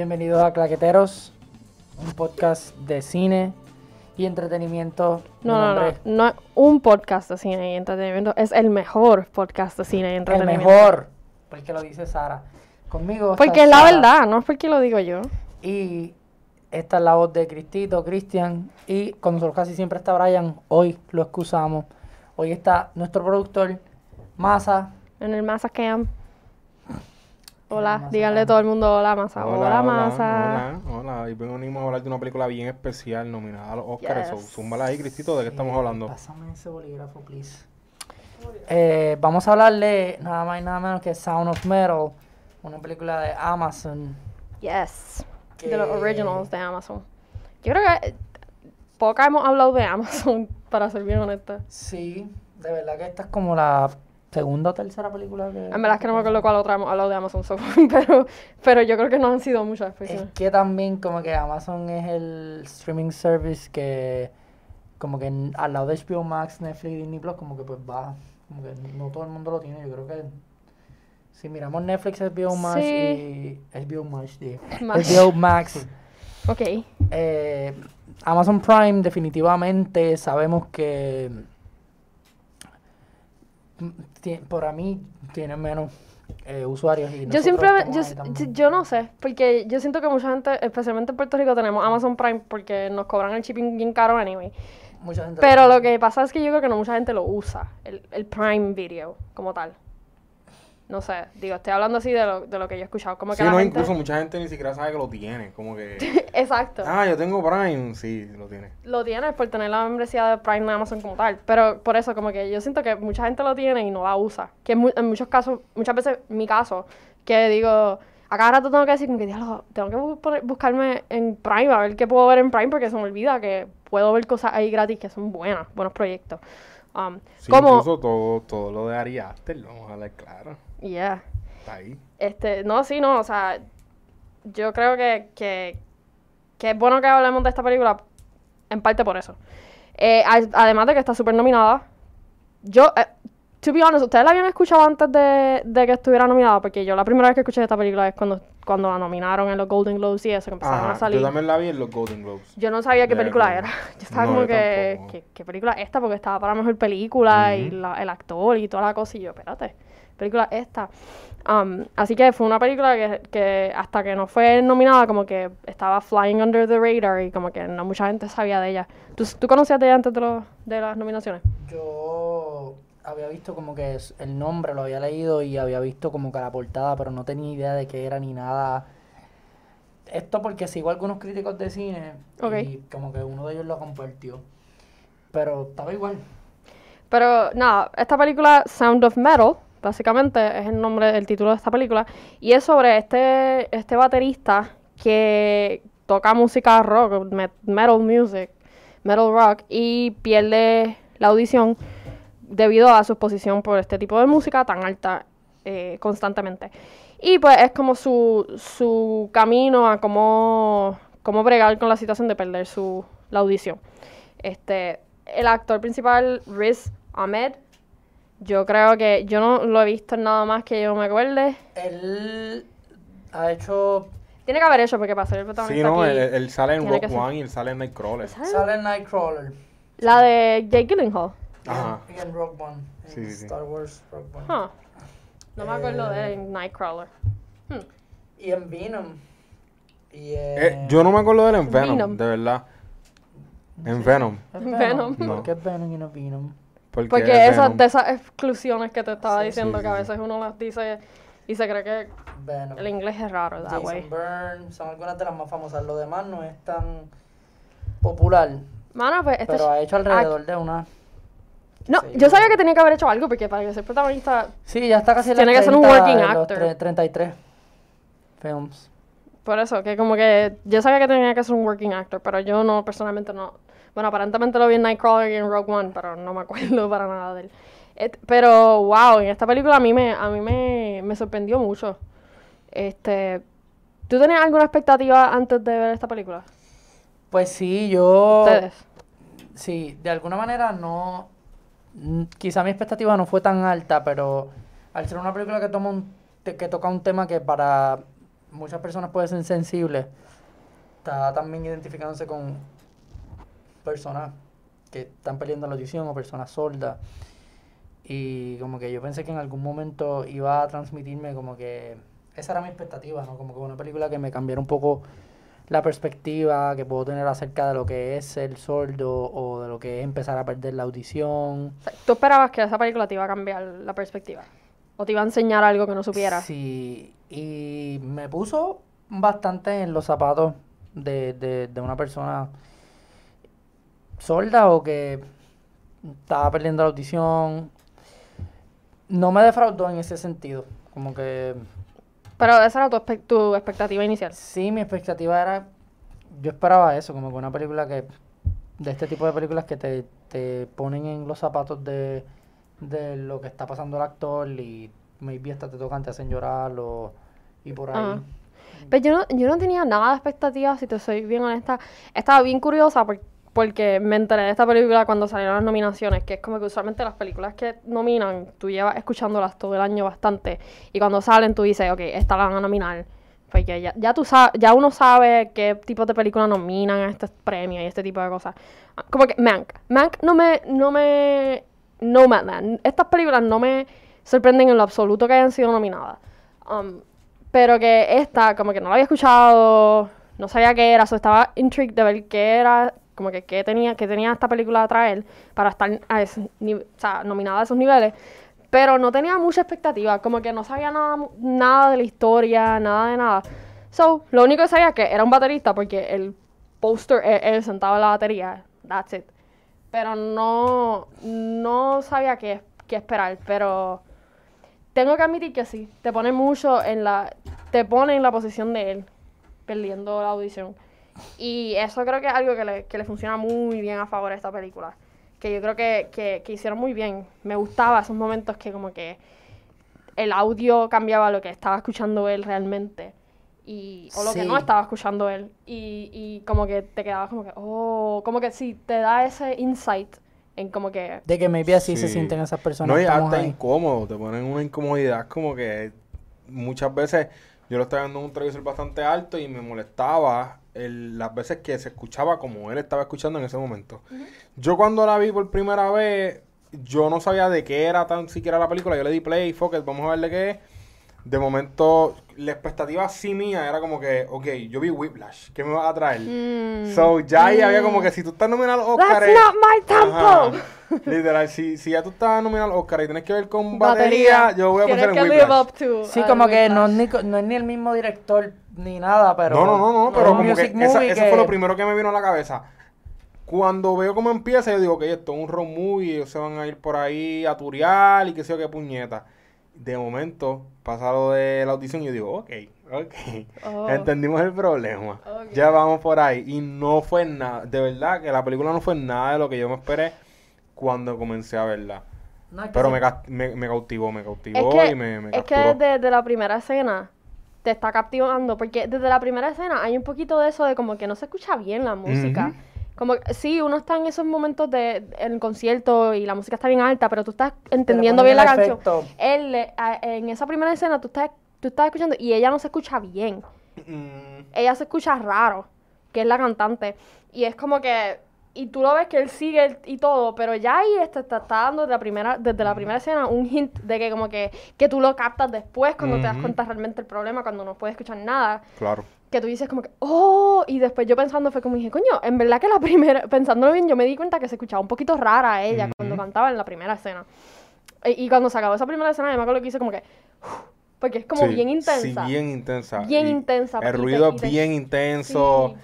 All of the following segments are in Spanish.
Bienvenidos a Claqueteros, un podcast de cine y entretenimiento. Mi No, no, no, no es un podcast de cine y entretenimiento, es el mejor podcast de cine y es El entretenimiento. mejor, porque lo dice Sara. Conmigo. Porque es la Sara verdad, no es porque lo digo yo. Y esta es la voz de Cristito, Cristian. Y con nosotros casi siempre está Brian. Hoy lo excusamos. Hoy está nuestro productor, Masa. En el Masa Camp. Hola, Masa díganle todo el mundo hola Masa. Hola, Masa. Hola, hola. Hoy venimos a hablar de una película bien especial nominada a los Oscars. Yes. zúmbala ahí, Cristito, ¿de qué estamos hablando? Pásame ese bolígrafo, please. Eh, vamos a hablarle nada más y nada menos que Sound of Metal, una película de Amazon. Yes. Que- De los originals de Amazon. Yo creo que eh, poca hemos hablado de Amazon, para ser bien honesta. Sí, de verdad que esta es como la segunda o tercera película que... En verdad es que no me acuerdo cuál otra hemos hablado de Amazon, so, pero, pero yo creo que no han sido muchas Es veces. que también como que Amazon es el streaming service que como que al lado de HBO Max, Netflix y Disney Plus como que pues va, como que no todo el mundo lo tiene, yo creo que si miramos Netflix, HBO Max Sí. y HBO Max, digo, Max. HBO Max, Ok. eh, Amazon Prime definitivamente sabemos que por mí tiene menos eh, usuarios y Yo simplemente, yo, yo no sé, porque yo siento que mucha gente, especialmente en Puerto Rico, tenemos Amazon Prime porque nos cobran el shipping bien caro anyway. Mucha gente Pero lo que pasa es que yo creo que no mucha gente lo usa, el, el Prime Video como tal. No sé, digo, estoy hablando así de lo, de lo que yo he escuchado. Como que la no, gente- incluso mucha gente ni siquiera sabe que lo tiene. Como que, Exacto. ah, yo tengo Prime. Sí, lo tiene. Lo tienes por tener la membresía de Prime de Amazon como tal. Pero por eso, como que yo siento que mucha gente lo tiene y no la usa. Que en, mu- en muchos casos, muchas veces, mi caso, que digo, a cada rato tengo que decir, como que, "Diablo, tengo que bu- buscarme en Prime, a ver qué puedo ver en Prime, porque se me olvida que puedo ver cosas ahí gratis que son buenas, buenos proyectos. Um, Sí, como, incluso todo, todo lo de Ari Aster, vamos a hablar claro. Yeah. Está ahí. Este, no, sí, no, o sea, yo creo que, que, que es bueno que hablemos de esta película, en parte por eso. Eh, además de que está súper nominada. Yo, eh, to be honest, ¿ustedes la habían escuchado antes de, de que estuviera nominada? Porque yo la primera vez que escuché esta película es cuando, cuando la nominaron en los Golden Globes y eso, que empezaron Ajá, a salir. yo también la vi en los Golden Globes. Yo no sabía qué película era. Yo estaba No, como yo que. ¿qué, qué película es esta? Porque estaba para mejor película y la- el actor y toda la cosa. Y yo, espérate, película esta. Um, así que fue una película que, que hasta que no fue nominada, como que estaba flying under the radar y como que no mucha gente sabía de ella. ¿Tú, tú conocías de ella antes de, las nominaciones? Yo había visto como que el nombre lo había leído y había visto como que la portada, pero no tenía idea de qué era ni nada. Esto porque sigo algunos críticos de cine y como que uno de ellos lo compartió. Pero estaba igual. Pero nada, esta película Sound of Metal, básicamente es el nombre, el título de esta película, y es sobre este, este baterista que toca música rock, met- metal music, metal rock, y pierde la audición debido a su exposición por este tipo de música tan alta eh, constantemente. Y pues es como su, su camino a cómo, cómo bregar con la situación de perder su, la audición. Este, el actor principal, Riz Ahmed, yo creo que yo no lo he visto en nada más que yo me acuerde. Él ha hecho. Tiene que haber hecho porque para ser el Sí, protagonista no, aquí, él, él sale en Rock One y él sale en Nightcrawler. ¿Sale? Sale en Nightcrawler. La de Jake Gyllenhaal. Ajá. Y en Rogue One. En Sí, sí, sí. Star Wars Rogue One. Huh. No me acuerdo de él Eh, en Nightcrawler. Hmm. Y en Venom. Y en... Eh, yo no me acuerdo de él en Venom, Venom. de verdad. En Venom. ¿Es Venom. ¿Por No. qué es Venom y no Venom? Porque, Porque es esas, de esas exclusiones que te estaba Sí, diciendo, sí, que a sí, veces uno las dice y se cree que Venom. el inglés es raro, that Jason way. Son algunas de las más famosas. Lo demás no es tan popular, Mano, pues este... pero ha hecho alrededor de una... No, yo sabía que tenía que haber hecho algo porque para que ser protagonista Sí, ya está casi en Tiene que ser un 30, working actor. tre- 33 films. Por eso, que como que yo sabía que tenía que ser un working actor, pero yo no, personalmente no. Bueno, aparentemente lo vi en Nightcrawler y en Rogue One, pero no me acuerdo para nada de él. Et- pero, wow, en esta película a mí me, a mí me, me sorprendió mucho. Este, ¿Tú tenías alguna expectativa antes de ver esta película? Pues sí, yo... Ustedes. Sí, de alguna manera no... Quizá mi expectativa no fue tan alta, pero al ser una película que toma un que toca un tema que para muchas personas pueden ser sensibles, está también identificándose con personas que están perdiendo la audición o personas sordas. Y como que yo pensé que en algún momento iba a transmitirme como que esa era mi expectativa, ¿no? Como que una película que me cambiara un poco la perspectiva que puedo tener acerca de lo que es ser sordo o de lo que es empezar a perder la audición. ¿Tú esperabas que esa película te iba a cambiar la perspectiva? ¿O te iba a enseñar algo que no supieras? Sí, y me puso bastante en los zapatos de, de, de una persona sorda o que estaba perdiendo la audición. No me defraudó en ese sentido. Como que Pero esa era tu, tu expectativa inicial. sí, mi expectativa era. Yo esperaba eso, como que una película que. De este tipo de películas que te, te ponen en los zapatos de, de lo que está pasando el actor y maybe hasta te tocan, te hacen llorar o, y por ahí. Ajá. Pero yo no, yo no tenía nada de expectativas, si te soy bien honesta. Estaba bien curiosa por- porque me enteré de esta película cuando salieron las nominaciones, que es como que usualmente las películas que nominan, tú llevas escuchándolas todo el año bastante, y cuando salen tú dices, ok, esta la van a nominar. Porque ya, ya tú ya uno sabe qué tipo de película nominan a este premio y este tipo de cosas. Como que Mank. Mank no me, no me, no me, estas películas no me sorprenden en lo absoluto que hayan sido nominadas. Um, pero que esta, como que no la había escuchado, no sabía qué era, so estaba intrigued de ver qué era, como que qué tenía, qué tenía esta película a traer para estar nominada a esos niveles. Pero no tenía mucha expectativa, como que no sabía nada, nada de la historia, nada de nada. So, lo único que sabía es que era un baterista porque el póster es él sentado en la batería, that's it. Pero no, no sabía qué, qué esperar, pero tengo que admitir que sí, te pone mucho en la, te pone en la posición de él, perdiendo la audición. Y eso creo que es algo que le, que le funciona muy bien a favor de esta película. Que yo creo que, que, que hicieron muy bien. Me gustaba esos momentos que como que el audio cambiaba lo que estaba escuchando él realmente. Y, o lo que Sí. no estaba escuchando él. Y, y como que te quedabas como que, oh, como que sí, te da ese insight en como que De que maybe así se Sí. sienten esas personas. No, y hasta ahí. incómodo, te ponen una incomodidad como que muchas veces yo lo estaba viendo en un televisor bastante alto y me molestaba el- las veces que se escuchaba como él estaba escuchando en ese momento. Yo cuando la vi por primera vez, yo no sabía de qué era tan siquiera la película, yo le di play, focus, vamos a ver de qué es. De momento, la expectativa sí mía era como que, ok, yo vi Whiplash, ¿qué me va a traer? Mm. So, ya ahí había como que si tú estás nominado a los That's Oscars. not my tempo. Literal, si, si ya tú estás nominado al Oscar y tienes que ver con Batería. batería, yo voy a pensar en Whiplash. Sí, al como que no, no es ni el mismo director ni nada, pero. No, no, no, no, pero es como que esa- eso fue lo primero que me vino a la cabeza. Cuando veo cómo empieza, yo digo que esto es un road movie, ellos se van a ir por ahí a turear y qué sé yo qué puñeta. De momento, pasa lo de la audición y yo digo, ok, ok, Oh. entendimos el problema. Ya vamos por ahí. Y no fue nada, de verdad que la película no fue nada de lo que yo me esperé cuando comencé a verla. No, es que Pero sí. me, me, me cautivó, me Es cautivó que, y me, me es que capturó. desde la primera escena te está captivando, porque desde la primera escena hay un poquito de eso de como que no se escucha bien la música. Como que sí, uno está en esos momentos de en el concierto y la música está bien alta, pero tú estás entendiendo bien la canción. Él, a- en esa primera escena tú estás, tú estás escuchando y ella no se escucha bien. Mm, ella se escucha raro, que es la cantante. Y es como que. Y tú lo ves que él sigue y todo, pero ya ahí este, te está dando desde la primera, desde la primera escena un hint de que como que, que tú lo captas después cuando te das cuenta realmente el problema, cuando no puedes escuchar nada. claro. Que tú dices como que, oh, y después yo pensando fue como dije, coño, en verdad que la primera, pensándolo bien, yo me di cuenta que se escuchaba un poquito rara a ella cuando Ujú. cantaba en la primera escena. Y, y cuando se acabó esa primera escena, me acuerdo que hice como que, porque es como Sí, bien intensa. Sí, bien intensa. Bien Y intensa, El ruido te- bien intenso. Sí.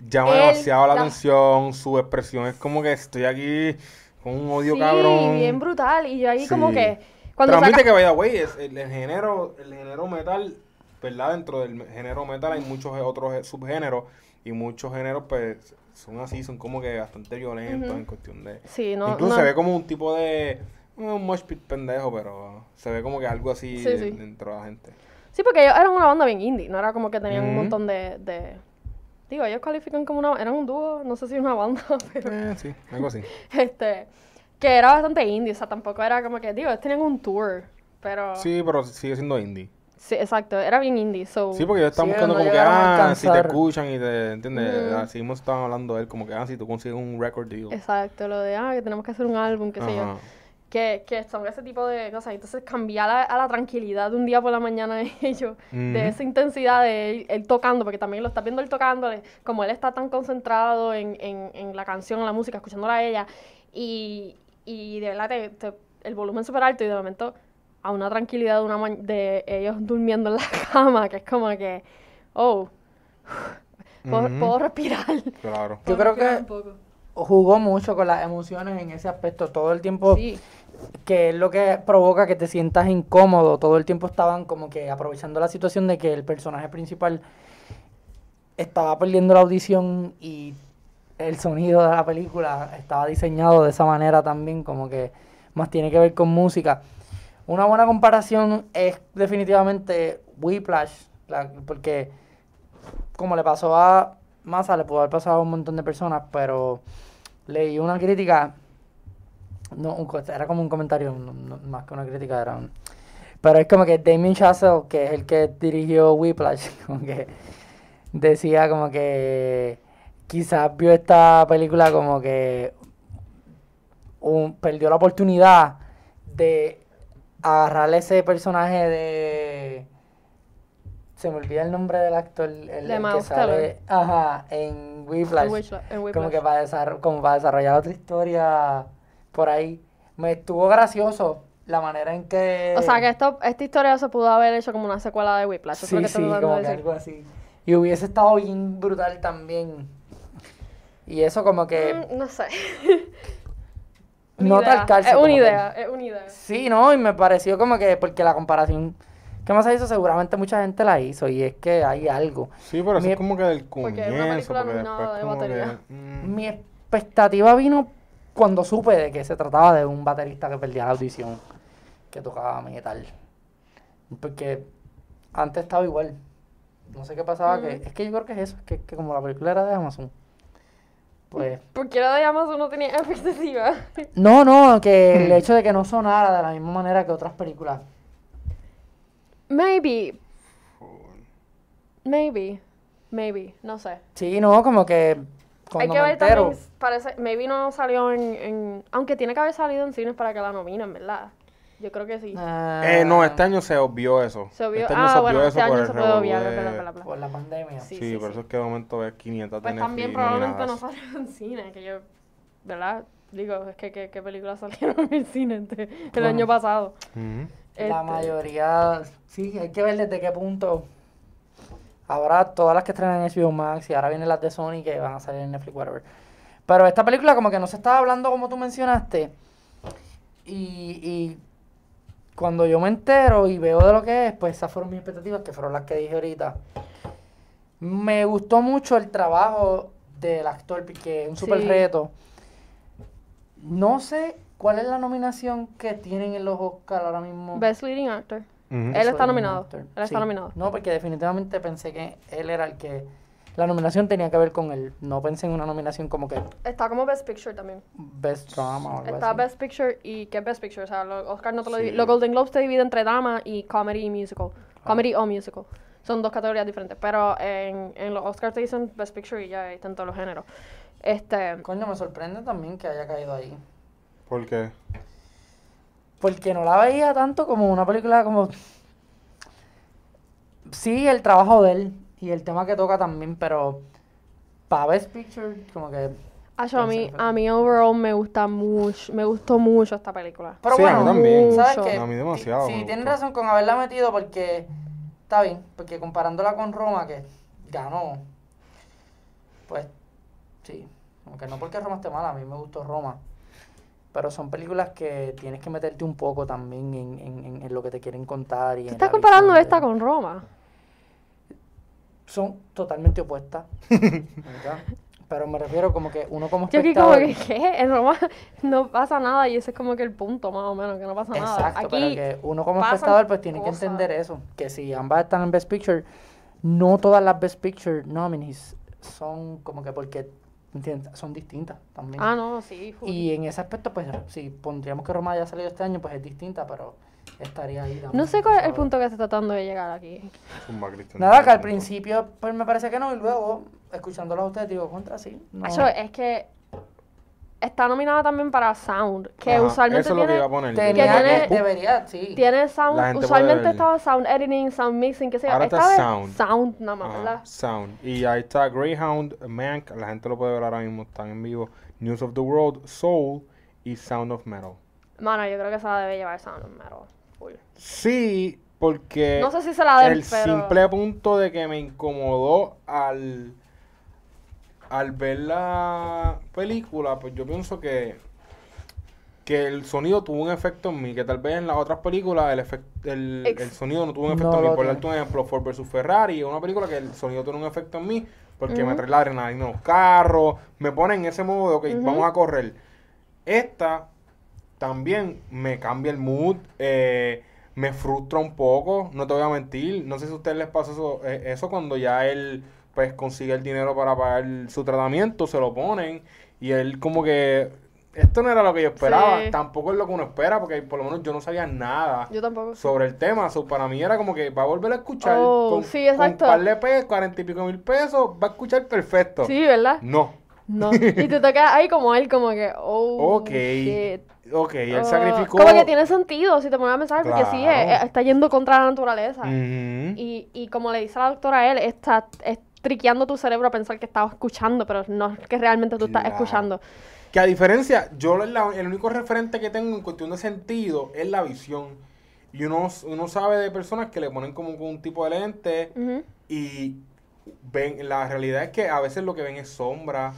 Llama demasiado la la- atención. Su expresión es como que estoy aquí con un odio sí, cabrón. bien brutal. Y yo ahí como que. Cuando Transmite saca- que vaya, güey, el, el género, el género metal, ¿verdad? Dentro del género metal hay muchos otros subgéneros y muchos géneros pues son así, son como que bastante violentos en cuestión de... Sí, no. Incluso no- se ve como un tipo de... eh, Un mosh pit pendejo, pero se ve como que algo así Sí, sí. dentro de la gente. Sí, porque ellos eran una banda bien indie. No era como que tenían un montón de, de- Digo, ellos califican como una. Eran un dúo, no sé si una banda, pero. Eh, sí, algo así. Este. Que era bastante indie. O sea, tampoco era como que. Digo, ellos tenían un tour. Pero. Sí, pero sigue siendo indie. Sí, exacto, era bien indie, so... Sí, porque ellos están Sí, buscando no como que, ah, si te escuchan y te, ¿entiendes? Así mismo estaban hablando de él, como que, ah, si tú consigues un record deal. Exacto, lo de, ah, que tenemos que hacer un álbum, qué sé yo. Que, que son ese tipo de cosas. Entonces, cambiar a, a la tranquilidad de un día por la mañana de ellos, de esa intensidad de él, él tocando, porque también lo estás viendo él tocando, como él está tan concentrado en, en, en la canción, en la música, escuchándola a ella, y, y de verdad te- te- el volumen súper alto y de momento a una tranquilidad de, una de ellos durmiendo en la cama, que es como que, oh, puedo, respirar. Claro. Yo creo que- un poco. Jugó mucho con las emociones en ese aspecto todo el tiempo. Sí. Que es lo que provoca que te sientas incómodo. Todo el tiempo estaban como que aprovechando la situación de que el personaje principal estaba perdiendo la audición y el sonido de la película estaba diseñado de esa manera también, como que más tiene que ver con música. Una buena comparación es definitivamente Whiplash, la- porque como le pasó a Massa, le pudo haber pasado a un montón de personas, pero leí una crítica no, un era como un comentario, no- no- más que una crítica, era un... Pero es como que Damien Chazelle, que es el que dirigió Whiplash, como que decía como que quizás vio esta película como que un- perdió la oportunidad de agarrar ese personaje de... Se me olvida el nombre del actor, el, que sale, ajá, en Whiplash En Whiplash- como que para, como para desarrollar otra historia por ahí. Me estuvo gracioso la manera en que... O sea, que esto, esta historia se pudo haber hecho como una secuela de Whiplash. Sí, que sí, como que algo así. Y hubiese estado bien brutal también. Y eso como que... Mm, no sé. No idea. talcarse Es una que- idea, es una idea. Sí, ¿no? Y me pareció como que... Porque la comparación que más hizo seguramente mucha gente la hizo. Y es que hay algo. Sí, pero eso Mi- es como que del Porque comienzo, es una película porque nominada después de como que... batería. mm, Mi expectativa vino cuando supe de que se trataba de un baterista que perdía la audición, que tocaba metal. Porque antes estaba igual. No sé qué pasaba, que es que yo creo que es eso, que, que como la película era de Amazon, pues... Porque era de Amazon no tenía expectativa. No, no, que el hecho de que no sonara de la misma manera que otras películas. Maybe. Maybe. Maybe. No sé. Sí, no, como que Hay que me ver entero... también. Parece, maybe no salió en, en. Aunque tiene que haber salido en cines para que la nominen, ¿verdad? Yo creo que sí. Eh, no, este año se obvió eso. Se obvió- Este año ah, se bueno, obvió este eso por año el se puede obviar, de- bla, bla, bla, bla. Por la pandemia. Sí, Sí, sí, por sí. eso es que de momento ves 500 Pues también probablemente no salió en cine, que yo, ¿verdad? Digo, es que ¿qué, qué películas salieron en el cine este- el Bueno. año pasado? Ujú. Este, La mayoría, sí, hay que ver desde qué punto. Ahora todas las que estrenan en HBO Max y ahora vienen las de Sony que van a salir en Netflix, whatever. Pero esta película como que no se estaba hablando como tú mencionaste. Y, y cuando yo me entero y veo de lo que es, pues esas fueron mis expectativas, que fueron las que dije ahorita. Me gustó mucho el trabajo del actor, porque es un super Sí. reto. No sé cuál es la nominación que tienen en los Oscars ahora mismo. Best Leading Actor. Ujú. Él está nominado. Él está Sí. nominado. No, porque definitivamente pensé que él era el que... La nominación tenía que ver con él. No pensé en una nominación como que Está como Best Picture también. Best Drama o algo Está así. Best Picture y ¿qué es Best Picture? O sea, los Oscar no te lo Sí. dividen. Los Golden Globes te dividen entre drama y comedy y musical. Comedy o musical. Son dos categorías diferentes. Pero en, en los Oscars te dicen Best Picture y ya está en todos los géneros. Este. Coño, me sorprende también que haya caído ahí. ¿Por qué? Porque no la veía tanto como una película como... Sí, el trabajo de él y el tema que toca también, pero... Para Best Picture, como que... Acho, a mí, a mí overall me gusta mucho, me gustó mucho esta película. Pero Sí, a mí bueno, también. ¿sabes Mucho. qué? A mí demasiado Sí, tienen razón con haberla metido porque está bien, porque comparándola con Roma, que ganó, pues sí, aunque no porque Roma esté mala, a mí me gustó Roma. Pero son películas que tienes que meterte un poco también en, en- en- lo que te quieren contar. Y ¿Tú en estás comparando esta con Roma? Son totalmente opuestas. Pero me refiero como que uno como Yo aquí como espectador... que, ¿qué? En Roma no pasa nada y ese es como que el punto, más o menos, que no pasa nada. Exacto, pero que uno como espectador pues tiene que entender eso, que si ambas están en Best Picture, no todas las Best Picture nominees son como que porque ¿entiendes? son distintas también. Ah, no, sí. full. Y en ese aspecto pues si pondríamos que Roma haya salido este año pues es distinta, pero estaría ahí también. No sé cuál es el punto que está tratando de llegar aquí. Nada, que al principio pues me parece que no, y luego, escuchándolo a ustedes, digo, contra sí. No. Acho, es que está nominada también para Sound, que Ajá, usualmente Eso es lo que tiene, iba a poner. Que tiene- debería, sí. tiene sound, usualmente estaba Sound Editing, Sound Mixing, qué sé yo. Ahora Esta está Sound. Sound nada más, Ajá, ¿verdad? Sound. Y ahí está Greyhound, Mank, la gente lo puede ver ahora mismo, están en vivo. News of the World, Soul y Sound of Metal. Mano, yo creo que se la debe llevar Sound of Metal. Full. Sí, porque No sé si se la den, el pero... simple punto de que me incomodó al al ver la película, pues yo pienso que que el sonido tuvo un efecto en mí, que tal vez en las otras películas el, efec- el, el sonido no tuvo un efecto No en mí. Por darte un ejemplo, Ford vs Ferrari es una película que el sonido tiene un efecto en mí, porque me trae la adrenalina en los carros, me pone en ese modo de, ok, vamos a correr. Esta también me cambia el mood, eh, me frustra un poco, no te voy a mentir. No sé si a ustedes les pasa eso, eh, eso cuando ya él pues consigue el dinero para pagar su tratamiento, se lo ponen y él como que esto no era lo que yo esperaba, Sí. tampoco es lo que uno espera porque por lo menos yo no sabía nada Yo tampoco. sobre el tema. So, para mí era como que va a volver a escuchar Oh, con, sí, con exacto. un par de pesos, cuarenta y pico mil pesos, va a escuchar perfecto. Sí, ¿verdad? No. No. Y tú te quedas ahí como él, como que, oh, Ok. shit. Ok, él Oh, sacrificó. Como que tiene sentido si te pones a pensar, porque sí, eh, eh, está yendo contra la naturaleza. Y, y como le dice la doctora a él, está es triqueando tu cerebro a pensar que estás escuchando, pero no es que realmente tú estás escuchando. Que a diferencia, yo la- el único referente que tengo en cuestión de sentido es la visión. Y uno, uno sabe de personas que le ponen como un tipo de lente y ven, la realidad es que a veces lo que ven es sombra.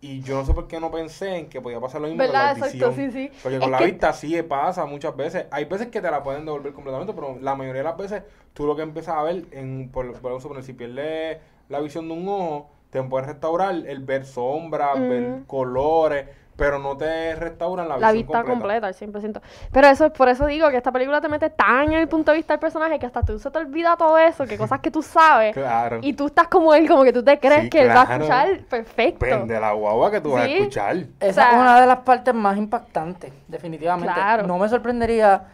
Y yo no sé por qué no pensé en que podía pasar lo mismo con ¿Verdad? la Exacto, visión. sí, sí. Porque Es con la que- vista sí pasa muchas veces. Hay veces que te la pueden devolver completamente, pero la mayoría de las veces tú lo que empiezas a ver, en, por, por suponer, si pierdes la visión de un ojo, te puedes restaurar el ver sombras, ver colores, pero no te restauran la, La visión vista completa, al 100%. Pero eso por eso digo que esta película te mete tan en el punto de vista del personaje que hasta tú se te olvida todo eso, que cosas que tú sabes. Claro. Y tú estás como él, como que tú te crees Sí, que él va a claro. escuchar perfecto. Depende la guagua que tú vas a Sí. escuchar. Esa O sea- es una de las partes más impactantes, definitivamente. Claro. No me sorprendería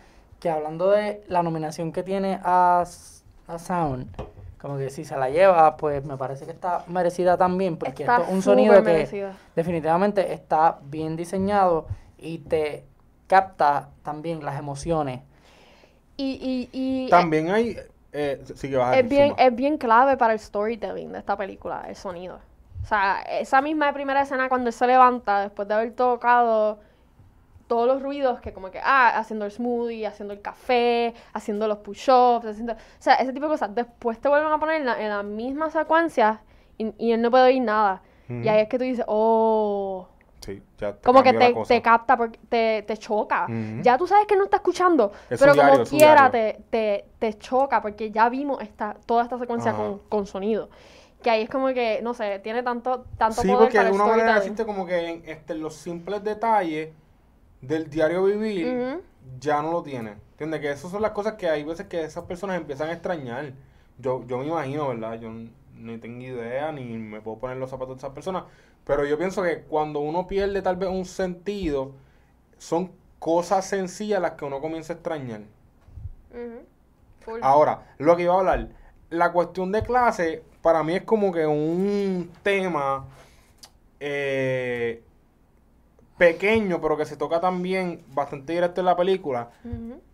que hablando de la nominación que tiene a, a Sound, como que si se la lleva, pues me parece que está merecida también, porque Está esto es un sonido que merecida. definitivamente está bien diseñado y te capta también las emociones. Y, y, y También hay... Eh, sí que vas a es decir, bien, es bien clave para el storytelling de esta película, el sonido. O sea, esa misma primera escena cuando él se levanta después de haber tocado todos los ruidos que como que, ah, haciendo el smoothie, haciendo el café, haciendo los push-ups, haciendo... O sea, ese tipo de cosas. Después te vuelven a poner en la, en la misma secuencia y, y él no puede oír nada. Y Ujú. ahí es que tú dices, oh... Sí, ya te Como que te, te capta, porque te, te choca. Ya tú sabes que no está escuchando, Es pero diario, como quiera te, te, te choca porque ya vimos esta, toda esta secuencia Ajá. con, con sonido. Que ahí es como que, no sé, tiene tanto, tanto Sí, poder porque para de el una manera decirte como que en este, los simples detalles del diario vivir ya no lo tiene. ¿Entiendes? Que esas son las cosas que hay veces que esas personas empiezan a extrañar. Yo, yo me imagino, ¿verdad? Yo ni tengo idea ni me puedo poner los zapatos de esas personas. Pero yo pienso que cuando uno pierde tal vez un sentido, son cosas sencillas las que uno comienza a extrañar. Ahora, lo que iba a hablar, la cuestión de clase, para mí es como que un tema eh, pequeño, pero que se toca también bastante directo en la película.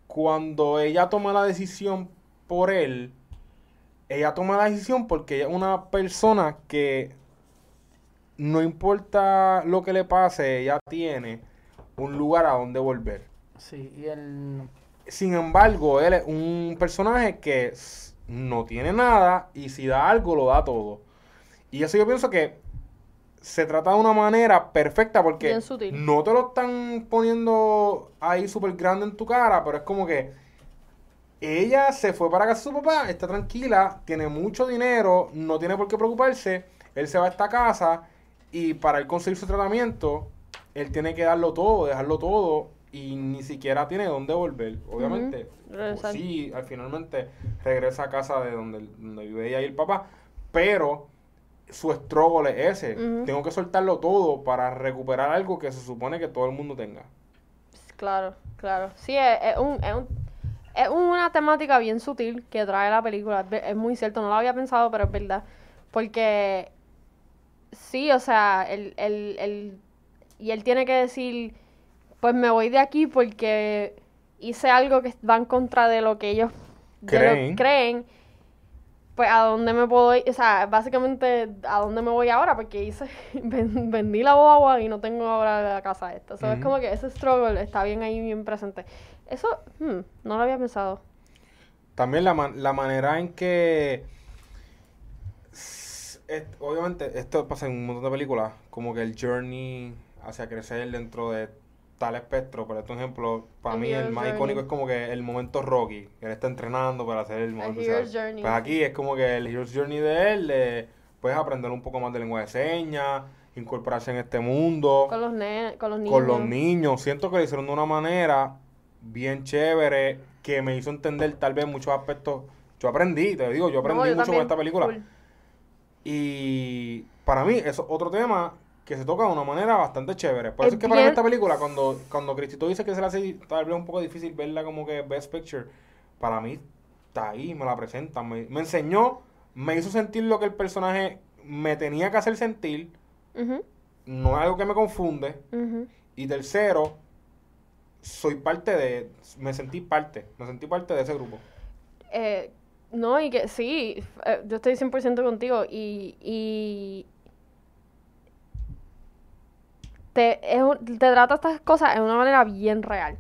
Cuando ella toma la decisión por él, ella toma la decisión porque ella es una persona que no importa lo que le pase, ella tiene un lugar a donde volver. Sí, y el... Sin embargo, él es un personaje que no tiene nada y si da algo, lo da todo. Y eso yo pienso que se trata de una manera perfecta porque no te lo están poniendo ahí súper grande en tu cara, pero es como que ella se fue para casa de su papá, está tranquila, tiene mucho dinero, no tiene por qué preocuparse, él se va a esta casa y para él conseguir su tratamiento, él tiene que darlo todo, dejarlo todo y ni siquiera tiene dónde volver. Obviamente. Regresar. sí, al finalmente regresa a casa de donde, donde vive ella y el papá, pero su struggle es ese. Tengo que soltarlo todo para recuperar algo que se supone que todo el mundo tenga. Claro, claro. Sí, es, es un, es un... Es una temática bien sutil que trae la película. Es muy cierto, no lo había pensado, pero es verdad. Porque sí, o sea, el, el, el- y él tiene que decir, pues me voy de aquí porque hice algo que va en contra de lo que ellos Creen. creen. Pues a dónde me puedo ir, o sea, básicamente a dónde me voy ahora porque hice, ven- vendí la guagua y no tengo ahora la casa esta. O sea, es Ujú. como que ese struggle está bien ahí, bien presente. Eso, hmm, no lo había pensado. También la, man- la manera en que. es- obviamente, esto pasa en un montón de películas. Como que el journey hacia crecer dentro de tal espectro. Por este ejemplo, para mí el más journey. icónico es como que el momento Rocky. que Él está entrenando para hacer el momento. hero's journey. Pues aquí es como que el hero's journey de él. De, puedes aprender un poco más de lengua de señas. Incorporarse en este mundo Con los, ne con los niños. con los niños. Siento que lo hicieron de una manera bien chévere que me hizo entender tal vez muchos aspectos. Yo aprendí, te digo, yo aprendí No, yo mucho con esta película. Y para mí eso es otro tema que se toca de una manera bastante chévere. Por Es eso es que para esta película, cuando, cuando Cristito dice que se le hace tal vez un poco difícil verla como que Best Picture, para mí está ahí, me la presentan. Me, me enseñó, me hizo sentir lo que el personaje me tenía que hacer sentir. No es algo que me confunde. ujú. Y tercero, soy parte de, me sentí parte, me sentí parte de ese grupo. Eh, no, y que sí, eh, yo estoy 100% contigo y, y te, es un- te trata estas cosas de una manera bien real.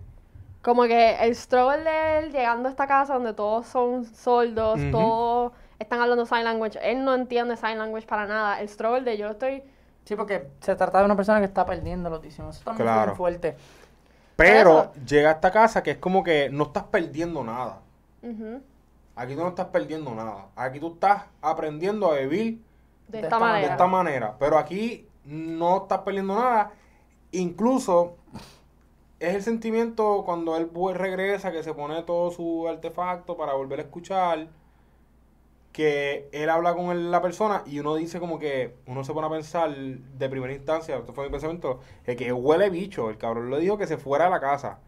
Como que el struggle de él llegando a esta casa donde todos son sordos, todos están hablando sign language, él no entiende sign language para nada. El struggle de yo lo estoy... Sí, porque se trata de una persona que está perdiendo audición. Eso también es Claro. fuerte. Pero Eso. llega a esta casa que es como que no estás perdiendo nada. Aquí tú no estás perdiendo nada. Aquí tú estás aprendiendo a vivir de, De esta esta manera. de esta manera. Pero aquí no estás perdiendo nada. Incluso es el sentimiento cuando él regresa, que se pone todo su artefacto para volver a escuchar. Que él habla con la persona y uno dice como que uno se pone a pensar de primera instancia, esto fue mi pensamiento, de que huele bicho. El cabrón le dijo que se fuera a la casa.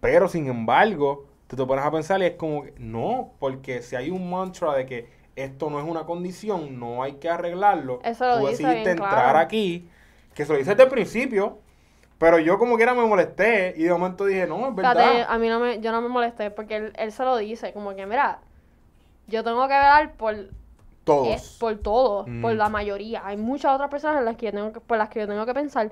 Pero sin embargo, tú te pones a pensar y es como que no, porque si hay un mantra de que esto no es una condición, no hay que arreglarlo. Eso lo tú dice decidiste bien entrar claro. aquí, que se lo dice desde el principio, pero yo como quiera me molesté y de momento dije, no, es verdad. Fíjate, a mí no me, yo no me molesté porque él, él se lo dice, como que mira, yo tengo que velar por, Todos. es por todo, Mm. por la mayoría. Hay muchas otras personas en las que yo tengo que- por las que yo tengo que pensar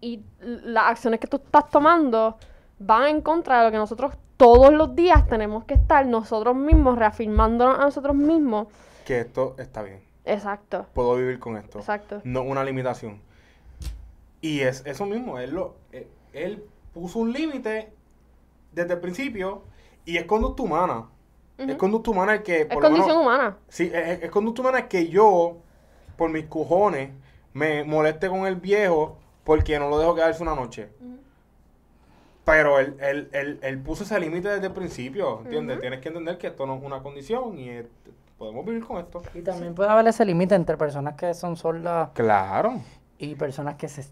y las acciones que tú estás tomando van en contra de lo que nosotros todos los días tenemos que estar nosotros mismos reafirmándonos a nosotros mismos. Que esto está bien. Exacto, Puedo vivir con esto. exacto. No una limitación. Y es eso mismo, él, lo, eh, él puso un límite desde el principio y es conducta humana. Es conducta humana el que... Es menos- condición humana. Sí, es, es conducta humana el que yo, por mis cojones, me moleste con el viejo porque no lo dejo quedarse una noche. Pero él, él, él, él puso ese límite desde el principio, ¿entiendes? Tienes que entender que esto no es una condición y podemos vivir con esto. Y también puede haber ese límite entre personas que son sordas Claro. y personas que se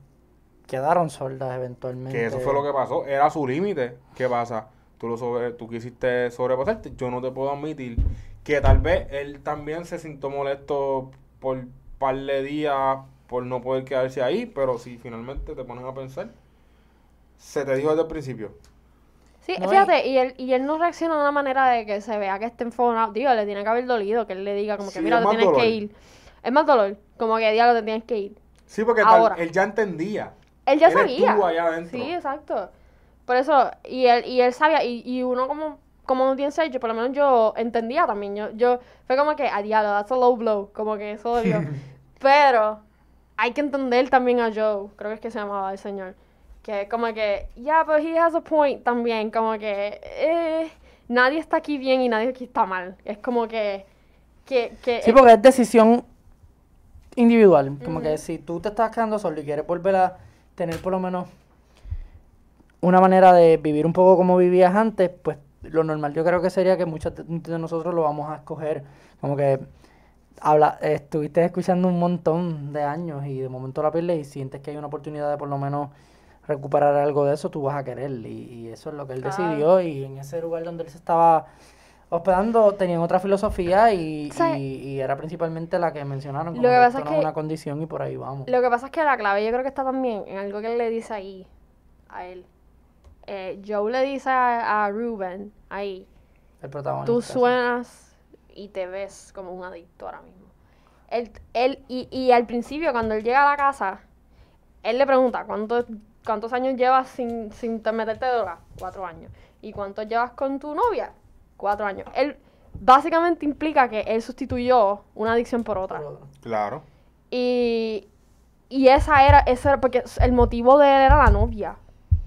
quedaron sordas eventualmente. Que eso fue lo que pasó, era su límite. ¿Qué pasa? Tú, lo sobre, tú quisiste sobrepasarte, yo no te puedo admitir que tal vez él también se sintió molesto por un par de días por no poder quedarse ahí, pero si finalmente te pones a pensar, se te dijo desde el principio. Sí, No, fíjate, y él, y él no reacciona de una manera de que se vea que esté enfonado. Digo, le tiene que haber dolido, que él le diga como que, Sí, mira, te tienes dolor. que ir. Es más dolor, como que diablo, te tienes que ir. Sí, porque tal- Ahora. él ya entendía. Él ya sabía. estuvo allá adentro. Sí, exacto. Por eso, y él, y él sabía, y, y uno como, como audiencia, yo por lo menos yo entendía también. Yo, yo fue como que, a diablo, that's a low blow, como que eso dolió. Pero hay que entender también a Joe, creo que es que se llamaba el señor. Que como que, yeah, but he has a point también, como que eh, nadie está aquí bien y nadie aquí está mal. Es como que, que, que Sí, porque es decisión individual. Como que si tú te estás quedando solo y quieres volver a tener por lo menos una manera de vivir un poco como vivías antes, pues lo normal yo creo que sería que muchos de, nosotros lo vamos a escoger. Como que habla, estuviste escuchando un montón de años y de momento la pierdes y sientes que hay una oportunidad de por lo menos recuperar algo de eso, tú vas a querer. Y, y eso es lo que él decidió. Y en ese lugar donde él se estaba hospedando, tenían otra filosofía y, Sí. y- y era principalmente la que mencionaron. Lo Como que que pasa esto es no que- una condición y por ahí vamos. Lo que pasa es que la clave yo creo que está también en algo que él le dice ahí a él. Eh, Joe le dice a, a Ruben ahí, El protagonista. tú suenas y te ves como un adicto ahora mismo. Él, él, y, y al principio, cuando él llega a la casa, él le pregunta, ¿cuántos, cuántos años llevas sin, sin te meterte droga? Cuatro años. ¿Y cuántos llevas con tu novia? Cuatro años. Él básicamente implica que él sustituyó una adicción por otra. Claro. Y, y esa era, ese era, porque el motivo de él era la novia.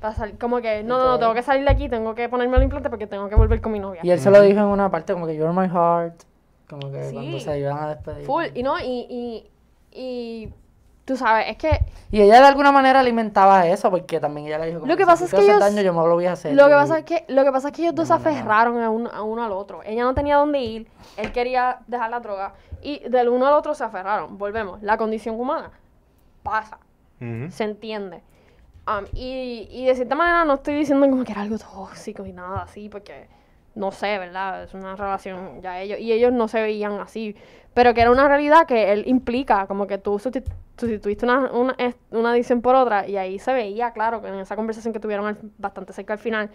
Para salir, como que, no, no, no, tengo que salir de aquí, tengo que ponerme el implante porque tengo que volver con mi novia. Y él se lo dijo en una parte como que you're my heart. Como que Sí. cuando se iban a despedir. Full, y no, y, y, y tú sabes, es que Y ella de alguna manera alimentaba eso, porque también ella le dijo como Lo que pasa es que ellos- daño, yo me lo voy a hacer. lo que y- pasa es que, lo que pasa es que ellos dos se aferraron a uno, a uno al otro. Ella no tenía dónde ir, él quería dejar la droga, y del uno al otro se aferraron. Volvemos, la condición humana pasa. Se entiende. Um, y, y de cierta manera no estoy diciendo como que era algo tóxico y nada así, porque no sé, ¿verdad? Es una relación ya ellos, y ellos no se veían así, pero que era una realidad que él implica, como que tú susti- sustituiste una, una, una adicción por otra, y ahí se veía, claro, que en esa conversación que tuvieron al- bastante cerca al final,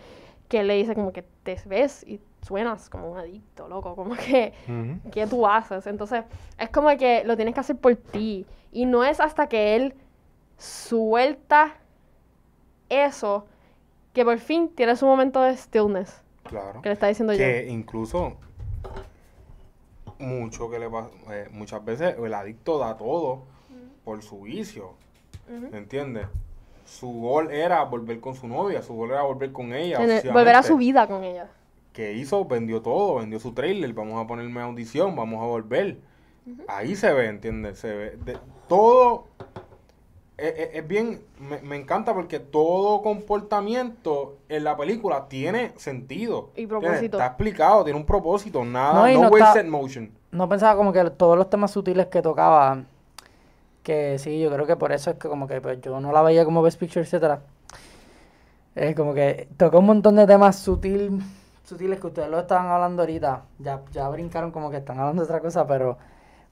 que él le dice como que te ves y suenas como un adicto, loco, como que... Ujú. ¿qué tú haces? Entonces, es como que lo tienes que hacer por ti. Y no es hasta que él suelta eso que por fin tiene su momento de stillness. Claro. Que le está diciendo yo. Que incluso mucho que le pasa, eh, muchas veces el adicto da todo por su vicio, ¿me entiendes? Su gol era volver con su novia, su gol era volver con ella. Volver a su vida con ella. que hizo, vendió todo, vendió su trailer, vamos a ponerme audición, vamos a volver. Ahí se ve, ¿entiendes? Se ve. de- todo es, es- es bien, me, me encanta porque todo comportamiento en la película tiene sentido. Y propósito. Está explicado, tiene un propósito, nada, No, no, no wasted motion. No pensaba como que todos los temas sutiles que tocaba, que sí, yo creo que por eso es que como que pues, yo no la veía como Best Picture, etcétera. Es como que tocó un montón de temas sutil, sutiles que ustedes lo estaban hablando ahorita. Ya, ya brincaron como que están hablando de otra cosa, pero,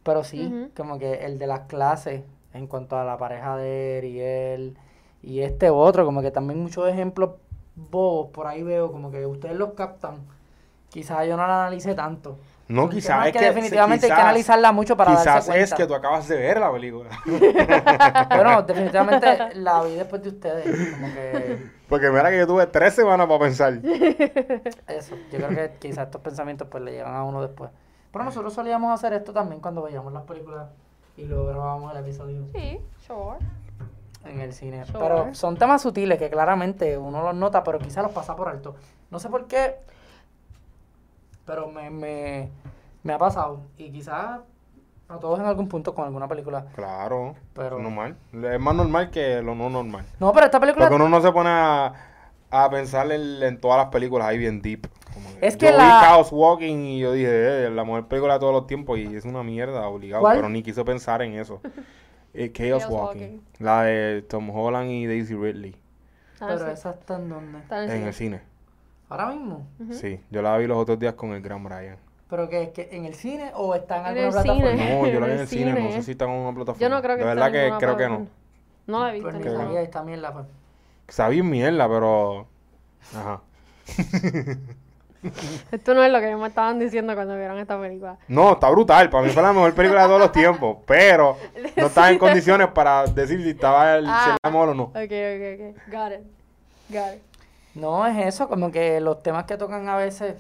pero sí, como que el de las clases en cuanto a la pareja de él y él y este otro, como que también muchos ejemplos bobos por ahí veo, como que ustedes los captan. Quizás yo no la analice tanto. No, quizás es que que definitivamente hay que quizás- analizarla mucho para Quizás darse cuenta. es que tú acabas de ver la película. Bueno, definitivamente la vi después de ustedes, como que Porque mira que yo tuve tres semanas para pensar. eso. Yo creo que quizás estos pensamientos pues le llegan a uno después. Pero nosotros solíamos hacer esto también cuando veíamos las películas y luego grabábamos el episodio Sí, sure. en el cine. Sure. Pero son temas sutiles que claramente uno los nota, pero quizás los pasa por alto. No sé por qué, pero me, me, me ha pasado. Y quizás a todos en algún punto con alguna película. Claro, Pero- es normal. Es más normal que lo no normal. No, pero esta película... Porque uno no se pone a, a pensar en, en todas las películas ahí bien deep. Es que yo la- vi Chaos Walking y yo dije, eh, la mejor película de todos los tiempos y es una mierda, obligado. ¿Cuál? Pero ni quiso pensar en eso. Eh, Chaos, Chaos Walking. Walking. La de Tom Holland y Daisy Ridley. Ah, Pero sí. esa está en donde. Está en el En cine. el cine. Ahora mismo. Sí, yo la vi los otros días con el Gran Brian. ¿Pero que es que en el cine o está en En alguna el cine. plataforma? No, yo la vi En el cine, no sé si está en una plataforma. Yo no creo que De verdad que creo que no. plataforma. No la he visto. Pues sabía, está mierda, pues. Bien mierda, pero... Ajá. Esto no es lo que me estaban diciendo cuando vieron esta película. No, está brutal. Para mí fue la mejor película de todos los tiempos. Pero no estaba en condiciones para decir si estaba el, si Ah. mejor o no. Ok, ok, ok. Got it. Got it. No, es eso, como que los temas que tocan a veces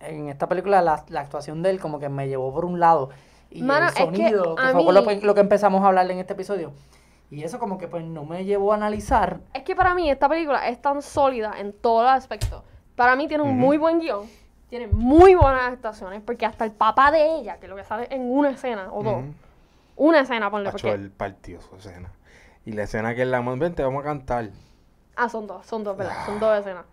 en esta película, la, la actuación de él como que me llevó por un lado. Y Mano, el es que sonido, que, fue por lo, lo que empezamos a hablar en este episodio. Y eso como que pues no me llevó a analizar. Es que para mí esta película es tan sólida en todos los aspectos. Para mí tiene un muy buen guion, tiene muy buenas actuaciones, porque hasta el papá de ella, que lo que sale en una escena o dos, una escena, ponle, Hacho, porque... el partido su escena. Y la escena que es la más... Vente, vamos a cantar. Ah, son dos, son dos, ¿verdad? Son dos escenas.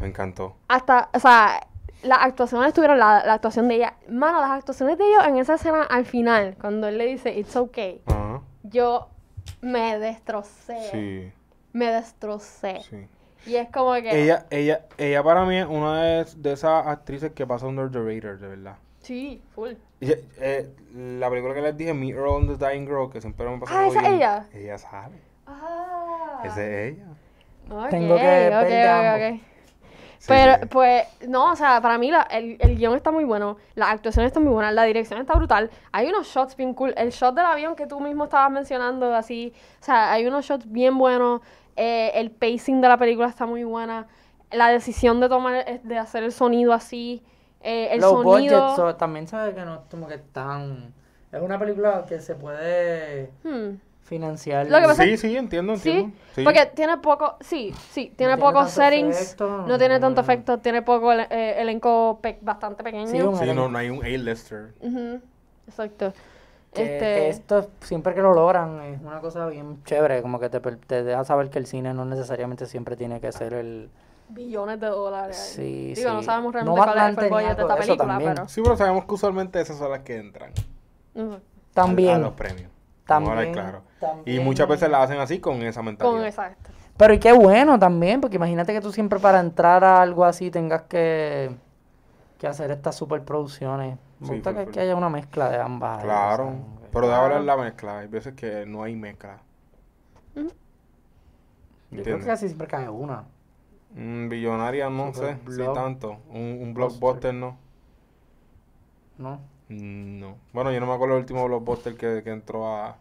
Me encantó. Hasta, o sea, las actuaciones estuvieron, la, la actuación de ella, mano, las actuaciones de ellos en esa escena al final, cuando él le dice, it's okay, yo me destrocé. Sí. me destrocé. Sí. Y es como que... Ella, ella, ella para mí es una de, de esas actrices que pasa under the radar, de verdad. Sí, full. Y, eh, la película que les dije, Meet Earl and the Dying Girl, que siempre me pasa Ah, ¿esa es ella? Ella sabe. Ah. Esa es ella. Ok, Tengo que ok, ok, ok. Sí, Pero, sí. pues, no, o sea, para mí la- el, el guion está muy bueno, la actuación está muy buena, la dirección está brutal. Hay unos shots bien cool. El shot del avión que tú mismo estabas mencionando, así, o sea, hay unos shots bien buenos. Eh, el pacing de la película está muy buena. La decisión de tomar, eh, de hacer el sonido así, eh, el Los sonido. budgets so- también sabes que no es como que tan... Es una película que se puede Hmm. financiar. Lo que pasa- Sí, sí, entiendo, entiendo. Sí, Sí. porque tiene poco, sí, sí, tiene tiene pocos settings, efecto, no tiene tanto no. efecto, tiene poco ele- eh, elenco pe- bastante pequeño. Sí, Sí, no, no hay un A-lister. Ujú, Exacto. Este, Esto, siempre que lo logran, es una cosa bien chévere, como que te, te deja saber que el cine no necesariamente siempre tiene que ser el... billones de dólares. Sí, Digo, no sí. sabemos No realmente cuál es el de esta película, también. pero... Sí, pero sabemos que usualmente esas son las que entran ujú, a También, los premios. También, claro. Y también. muchas veces la hacen así con esa mentalidad. Con exacto. Pero y qué bueno también, porque imagínate que tú siempre para entrar a algo así tengas que, que hacer estas superproducciones. Me Sí, gusta que, que haya una mezcla de ambas. ahí, Claro, o sea, pero de Claro. hablar la mezcla. Hay veces que no hay mezcla. Ujú. Yo creo que ¿Entiendes? casi siempre cae una. Un billonaria, no Super sé, si block- tanto. Un, un buster. blockbuster, no. ¿no? Mm, No. Bueno, yo no me acuerdo el último blockbuster que, que entró a,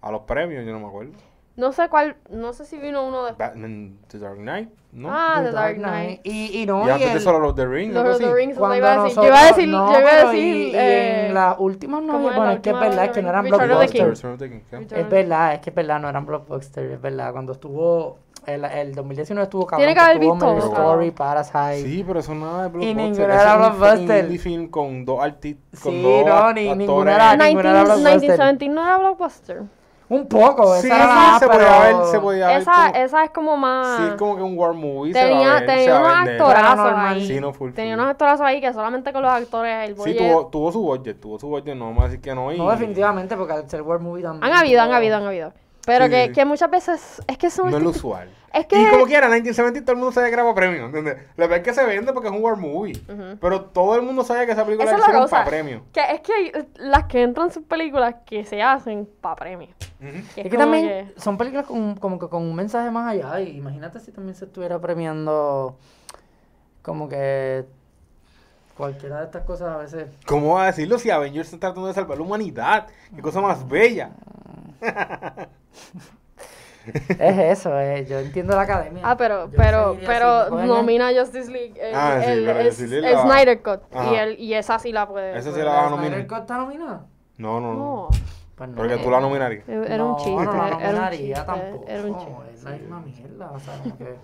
a los premios, yo no me acuerdo. No sé cuál, no sé si vino uno de... Batman The Dark Knight, ¿no? Ah, The Dark Knight. Y, y no, y y antes de el- eso, los The Ring, Lord algo of the. Rings, cuando iba a decir. Yo iba a decir, no, yo iba a pero decir... y, y eh, en las últimas no, ¿cómo es bueno, la es que es verdad, de es que no eran the blockbusters. The Es the- verdad, es que es verdad, no eran blockbusters, es verdad. Cuando estuvo, el, el 2019 estuvo cabrón. Tiene que haber visto otro. Story, Parasite. Sí, pero eso nada de blockbuster. ninguna Eso era es un blockbuster. indie film con dos artistas, con Sí, dos no, ni- actores. ninguna era- 19- ninguna era blockbuster. 1917 no era blockbuster. Un poco, Sí, esa era sí, más, se pero... podía ver, se podía ver Esa, como- esa es como más... Sí, como que un war movie se tenía, va a ver, se tenía va a unos vender. actorazos ahí. Sí, no, full, tenía full. unos actorazos ahí que solamente con los actores el Sí, tuvo, tuvo su budget, tuvo su budget, no vamos a decir que no. Y... No, definitivamente, porque al ser World Movie también... Han habido, han habido, han habido. Pero Sí, que, sí. que muchas veces es que son... No es lo usual. Es que... Y como quiera, 1970 todo el mundo sabía que era para premio, ¿entiendes? La verdad es que se vende porque es un war movie. Pero todo el mundo sabía que esa película la hicieron para premio. Que es que hay, las que entran son películas que se hacen para. Que Es que también son películas con, como que con un mensaje más allá. Y imagínate si también se estuviera premiando como que cualquiera de estas cosas a veces. ¿Cómo va a decirlo si Avengers está tratando de salvar la humanidad? Qué cosa más bella. Es eso, eh, yo entiendo la academia. Ah, pero, Yo pero, pero nomina a Justice League el, Ah, sí, el- pero el- Justice League el Snyder Cut. Y, el, y esa sí la puede. Esa sí Pero la vas a Snyder nominar. Cut está nominada? No, no, no. No, Pues no. Porque tú la nominarías. era un chiste. No, no la era un nominaría chiste. tampoco. Era un Es chiste. la misma mierda, o sea, que...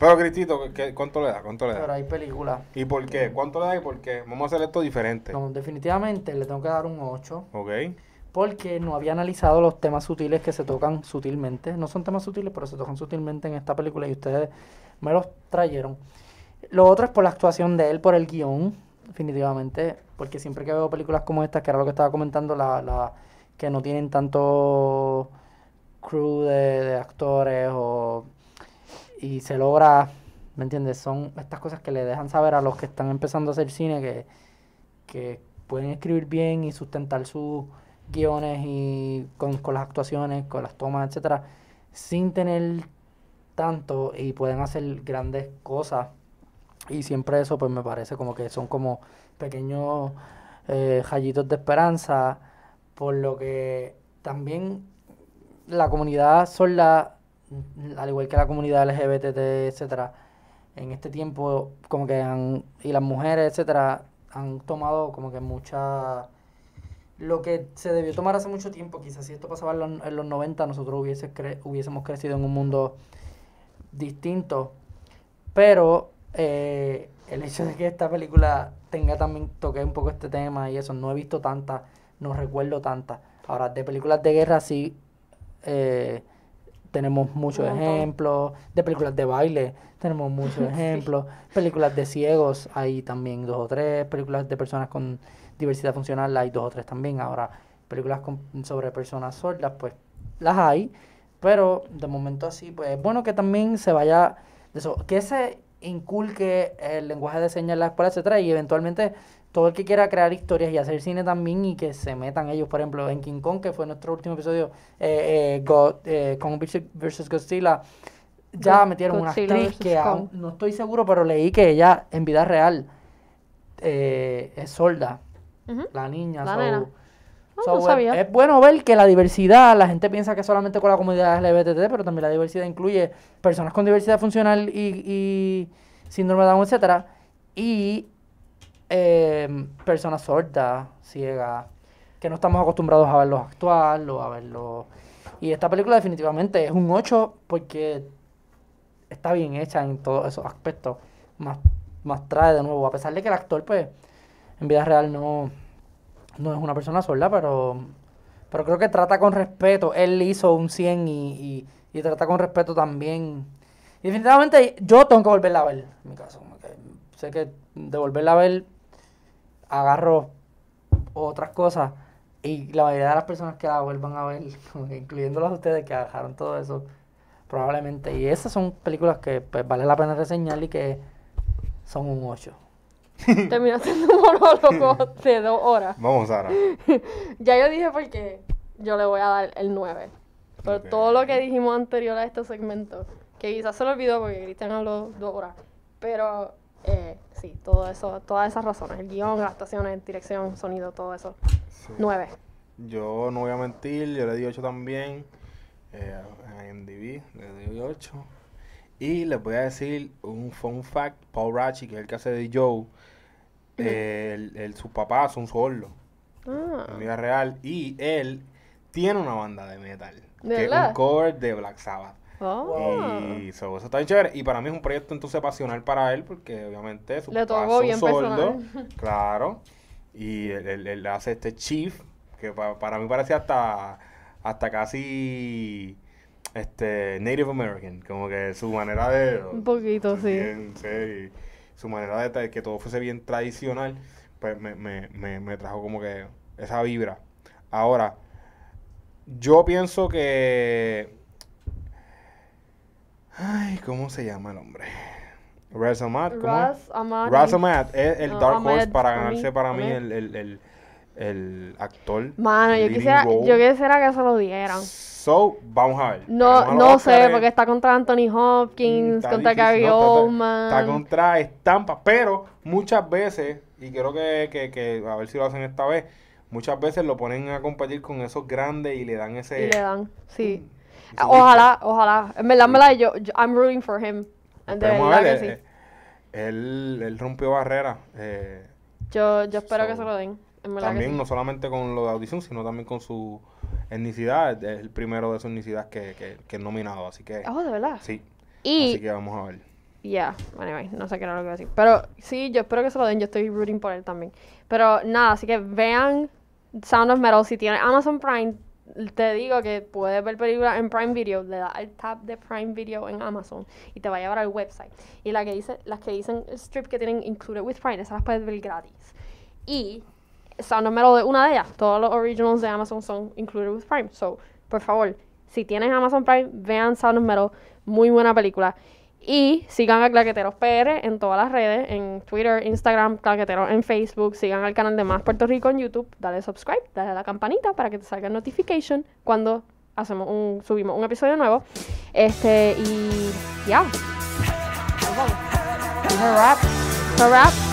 Pero, Cristito, ¿qué- ¿cuánto le da? ¿Cuánto le Pero da? hay películas. ¿Y por qué? ¿Cuánto le da y por qué? Vamos a hacer esto diferente. No, definitivamente le tengo que dar un 8. ¿Ok? Porque no había analizado los temas sutiles que se tocan sutilmente. No son temas sutiles, pero se tocan sutilmente en esta película y ustedes me los trajeron. Lo otro es por la actuación de él, por el guion, definitivamente. Porque siempre que veo películas como estas, que era lo que estaba comentando, la, la que no tienen tanto crew de, de actores o y se logra, ¿me entiendes? Son estas cosas que le dejan saber a los que están empezando a hacer cine que, que pueden escribir bien y sustentar sus guiones y con, con las actuaciones, con las tomas, etcétera, sin tener tanto y pueden hacer grandes cosas. Y siempre eso pues me parece como que son como pequeños eh, de esperanza, por lo que también la comunidad mm, al igual que la comunidad LGBT, etcétera, en este tiempo como que han, y las mujeres, etcétera, han tomado como que mucha lo que se debió tomar hace mucho tiempo, quizás si esto pasaba en los, en los 90, nosotros hubiese cre- hubiésemos crecido en un mundo distinto, pero eh, el hecho de que esta película tenga también, toque un poco este tema y eso, no he visto tantas, no recuerdo tantas. Ahora, de películas de guerra sí eh, tenemos muchos ejemplos, de películas de baile tenemos muchos ejemplos, películas de ciegos hay también dos o tres, películas de personas con diversidad funcional hay dos o tres también. Ahora, películas con- sobre personas sordas, pues las hay, Pero de momento así, pues es bueno que también se vaya de eso, que se inculque el lenguaje de señas en la escuela, etcétera, y eventualmente todo el que quiera crear historias y hacer cine también y que se metan ellos, por ejemplo, en King Kong, que fue nuestro último episodio, eh, eh, God- eh, Kong vs. Godzilla, ya metieron una Godzilla actriz versus que aún no estoy seguro, pero leí que ella en vida real eh, es sorda, La niña. La so- nena. So, no es- sabía. Es, bueno ver que la diversidad, la gente piensa que solamente con la comunidad LGBT, pero también la diversidad incluye personas con diversidad funcional y, y síndrome de Down, etcétera, y em, personas sordas, ciegas, que no estamos acostumbrados a verlos actuar o a verlos. Y esta película definitivamente es un 8 porque está bien hecha en todos esos aspectos. Más, más trae de nuevo, a pesar de que el actor, pues, en vida real no, no es una persona sorda, pero, pero creo que trata con respeto. Él hizo un 100 y, trata con respeto también. Y definitivamente yo tengo que volverla a ver, en mi caso. sé que de volverla a ver agarro otras cosas y la mayoría de las personas que la vuelvan a ver, incluyéndolos a ustedes que agarraron todo eso, probablemente. Y esas son películas que pues, vale la pena reseñar y que son un 8. Terminó siendo un monólogo de dos horas. Vamos, Sara. Ya yo dije porque yo le voy a dar el 9. Por Ok. todo lo que dijimos anterior a este segmento, que quizás se lo olvidó porque Cristian habló dos horas. Pero eh, sí, todo eso, todas esas razones, el guion, las actuaciones, dirección, sonido, todo eso. Sí. 9. Yo no voy a mentir, yo le di 8 también. Eh, a IMDb le di 8. Y les voy a decir un fun fact: Paul Rachi, que es el que hace de Joe, eh, el, el- su papá es un sordo Ah, en vida real. Y él tiene una banda de metal. ¿De que es verdad? un cover de Black Sabbath. oh. Y so, eso está bien chévere. Y para mí es un proyecto entonces pasional para él, porque obviamente su Le tocó bien sordo. Claro. Y él, él- él hace este chief, que pa- para mí parecía hasta, hasta casi este Native American. Como que su manera de. Un poquito, sí. bien, sí, su manera de que todo fuese bien tradicional, pues me, me, me, me trajo como que esa vibra. Ahora, yo pienso que. Ay, ¿cómo se llama el hombre? Raz Ahmad, ¿cómo es? Raz Ahmad. Raz Ahmad es el Dark Ahmed, Horse para ganarse para mí el, el, el, el actor. Mano, yo quisiera, role. yo quisiera que se lo dieran. So, vamos a ver. No, no sé, porque está contra Anthony Hopkins, Mm, Está contra Gary ¿no? Está- está- Oldman. Está contra estampa, pero muchas veces, y creo que, que, que a ver si lo hacen esta vez, muchas veces lo ponen a competir con esos grandes y le dan ese... Y le dan, sí. y se Ojalá, ojalá. En verdad, en verdad, yo, yo- I'm rooting for him. De Esperemos a verdad ver, que eh, sí. eh, él, él rompió barreras. eh, Yo, yo espero que se lo den. En verdad también que sí. no solamente con lo de audición, sino también con su etnicidad. Es el primero de su etnicidad que, que, que es nominado, así que Oh, de verdad. sí. Y, Así que vamos a ver. yeah, anyway, no sé qué era lo que iba a decir. Pero sí, yo espero que se lo den. Yo estoy rooting por él también. Pero nada, así que vean Sound of Metal. Si tienes Amazon Prime, te digo que puedes ver películas en Prime Video. Le das al tab de Prime Video en Amazon y te va a llevar al website. Y la que dice, las que dicen strip que tienen Included with Prime, esas las puedes ver gratis. Y Sound of Metal es una de ellas. Todos los originals de Amazon son Included with Prime. So, por favor, si tienes Amazon Prime, vean Sound of Metal. Muy buena película. Y sigan a Claqueteros PR en todas las redes, en Twitter, Instagram, Claqueteros en Facebook. Sigan al canal de Más Puerto Rico en YouTube. Dale subscribe, dale a la campanita para que te salga notification cuando hacemos un, subimos un episodio nuevo. Este, y ya. Nos vamos. Tiene rap. So, wrap.